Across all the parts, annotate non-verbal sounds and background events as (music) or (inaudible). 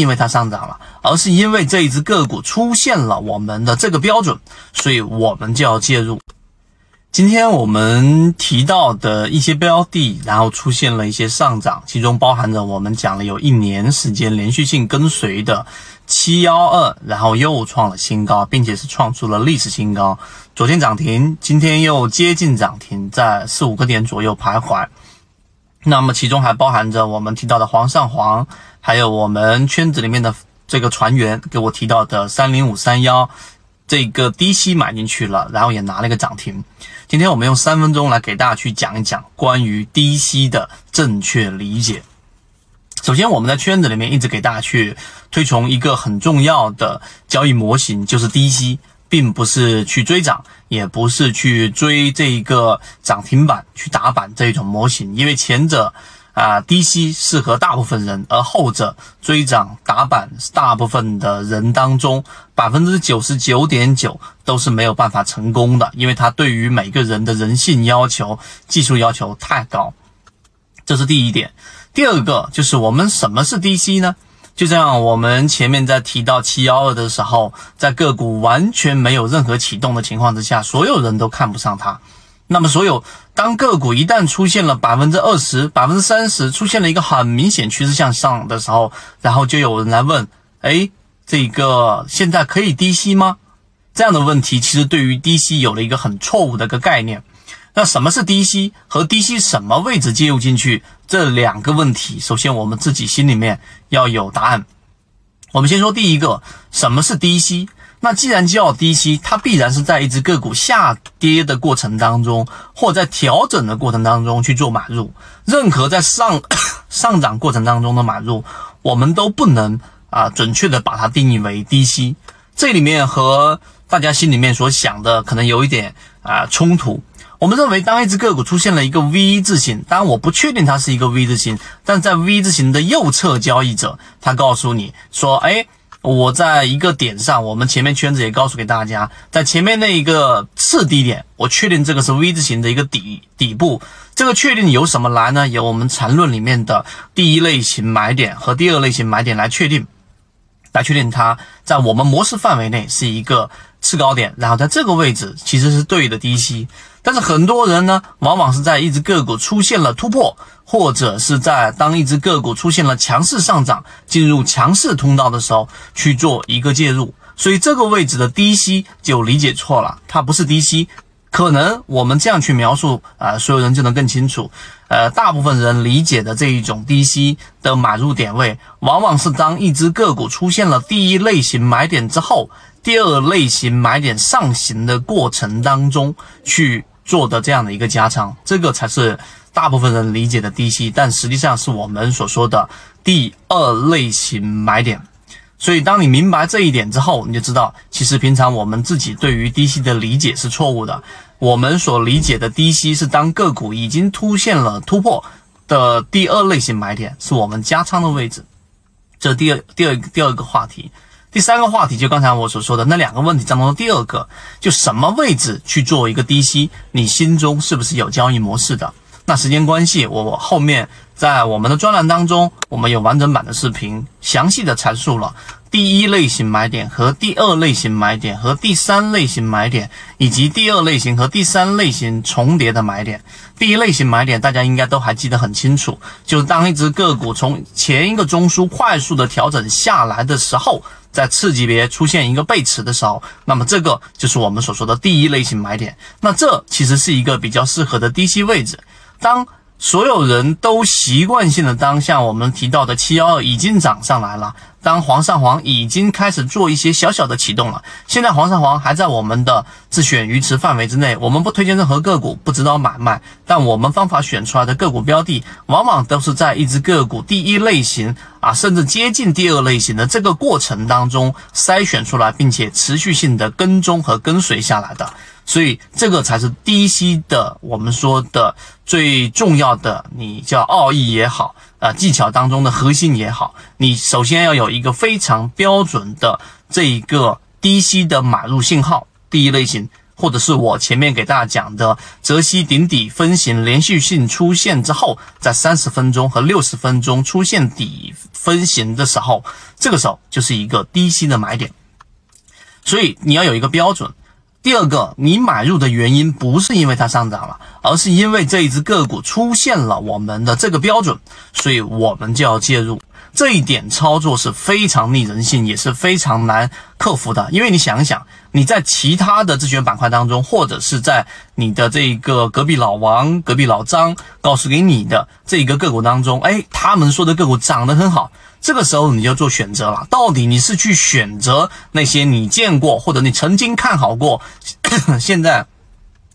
因为它上涨了，而是因为这一只个股出现了我们的这个标准，所以我们就要介入。今天我们提到的一些标的，然后出现了一些上涨，其中包含着我们讲了有一年时间连续性跟随的七幺二，然后又创了新高，并且是创出了历史新高。昨天涨停，今天又接近涨停，在四五个点左右徘徊。那么其中还包含着我们提到的煌上煌，还有我们圈子里面的这个船员给我提到的三零五三幺。这个低吸买进去了，然后也拿了一个涨停。今天我们用三分钟来给大家去讲一讲关于低吸的正确理解。首先，我们在圈子里面一直给大家去推崇一个很重要的交易模型，就是低吸，并不是去追涨，也不是去追这一个涨停板去打板这一种模型，因为前者。啊，低吸适合大部分人，而后者追涨打板，大部分的人当中，百分之九十九点九都是没有办法成功的，因为它对于每个人的人性要求、技术要求太高。这是第一点。第二个就是我们什么是低吸呢？就像我们前面在提到七幺二的时候，在个股完全没有任何启动的情况之下，所有人都看不上它。那么，所有当个股一旦出现了百分之二十、百分之三十，出现了一个很明显趋势向上的时候，然后就有人来问：哎，这个现在可以低吸吗？这样的问题其实对于低吸有了一个很错误的一个概念。那什么是低吸和低吸什么位置介入进去这两个问题，首先我们自己心里面要有答案。我们先说第一个，什么是低吸？那既然叫低吸，它必然是在一只个股下跌的过程当中，或在调整的过程当中去做买入。任何在上 (coughs) 上涨过程当中的买入，我们都不能啊准确的把它定义为低吸。这里面和大家心里面所想的可能有一点啊冲突。我们认为，当一只个股出现了一个 V 字形，当然我不确定它是一个 V 字形，但在 V 字形的右侧交易者，他告诉你说，哎。我在一个点上，我们前面圈子也告诉给大家，在前面那一个次低点，我确定这个是 V 字形的一个底底部。这个确定由什么来呢？由我们缠论里面的第一类型买点和第二类型买点来确定，来确定它在我们模式范围内是一个次高点，然后在这个位置其实是对的低吸。但是很多人呢，往往是在一只个股出现了突破。或者是在当一只个股出现了强势上涨，进入强势通道的时候去做一个介入，所以这个位置的低吸就理解错了，它不是低吸，可能我们这样去描述啊，所有人就能更清楚。呃，大部分人理解的这一种低吸的买入点位，往往是当一只个股出现了第一类型买点之后，第二类型买点上行的过程当中去做的这样的一个加仓，这个才是。大部分人理解的低吸，但实际上是我们所说的第二类型买点。所以，当你明白这一点之后，你就知道，其实平常我们自己对于低吸的理解是错误的。我们所理解的低吸是当个股已经出现了突破的第二类型买点，是我们加仓的位置。这第二、第二、第二个话题。第三个话题就刚才我所说的那两个问题当中的第二个，就什么位置去做一个低吸，你心中是不是有交易模式的？那时间关系，我后面在我们的专栏当中，我们有完整版的视频，详细的阐述了第一类型买点和第二类型买点和第三类型买点，以及第二类型和第三类型重叠的买点。第一类型买点大家应该都还记得很清楚，就是当一只个股从前一个中枢快速的调整下来的时候，在次级别出现一个背驰的时候，那么这个就是我们所说的第一类型买点。那这其实是一个比较适合的低吸位置。当所有人都习惯性的当像我们提到的七幺二已经涨上来了，当黄上黄已经开始做一些小小的启动了，现在黄上黄还在我们的自选鱼池范围之内，我们不推荐任何个股，不指导买卖，但我们方法选出来的个股标的，往往都是在一只个股第一类型啊，甚至接近第二类型的这个过程当中筛选出来，并且持续性的跟踪和跟随下来的。所以这个才是低吸的，我们说的最重要的，你叫奥义也好，呃，技巧当中的核心也好，你首先要有一个非常标准的这一个低吸的买入信号，第一类型。或者是我前面给大家讲的泽西顶底分型连续性出现之后，在三十分钟和六十分钟出现底分型的时候，这个时候就是一个低吸的买点。所以你要有一个标准。第二个，你买入的原因不是因为它上涨了，而是因为这一只个股出现了我们的这个标准，所以我们就要介入。这一点操作是非常逆人性，也是非常难克服的。因为你想一想，你在其他的自选板块当中，或者是在你的这个隔壁老王、隔壁老张告诉给你的这一个个股当中，哎，他们说的个股涨得很好。这个时候你就做选择了，到底你是去选择那些你见过或者你曾经看好过，(coughs) 现在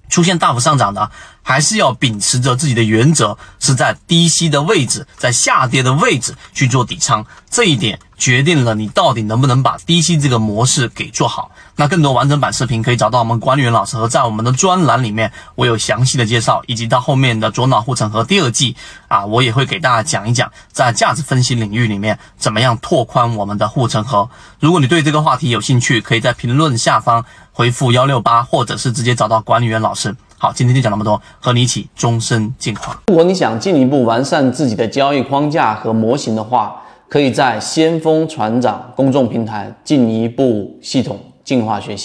出现大幅上涨的，还是要秉持着自己的原则，是在低吸的位置，在下跌的位置去做底仓，这一点决定了你到底能不能把低吸这个模式给做好。那更多完整版视频可以找到我们管理员老师和在我们的专栏里面，我有详细的介绍，以及到后面的左脑护城河第二季啊，我也会给大家讲一讲，在价值分析领域里面怎么样拓宽我们的护城河。如果你对这个话题有兴趣，可以在评论下方回复幺六八，或者是直接找到管理员老师。好，今天就讲那么多，和你一起终身进化。如果你想进一步完善自己的交易框架和模型的话，可以在先锋船长公众平台进一步系统。进化学习。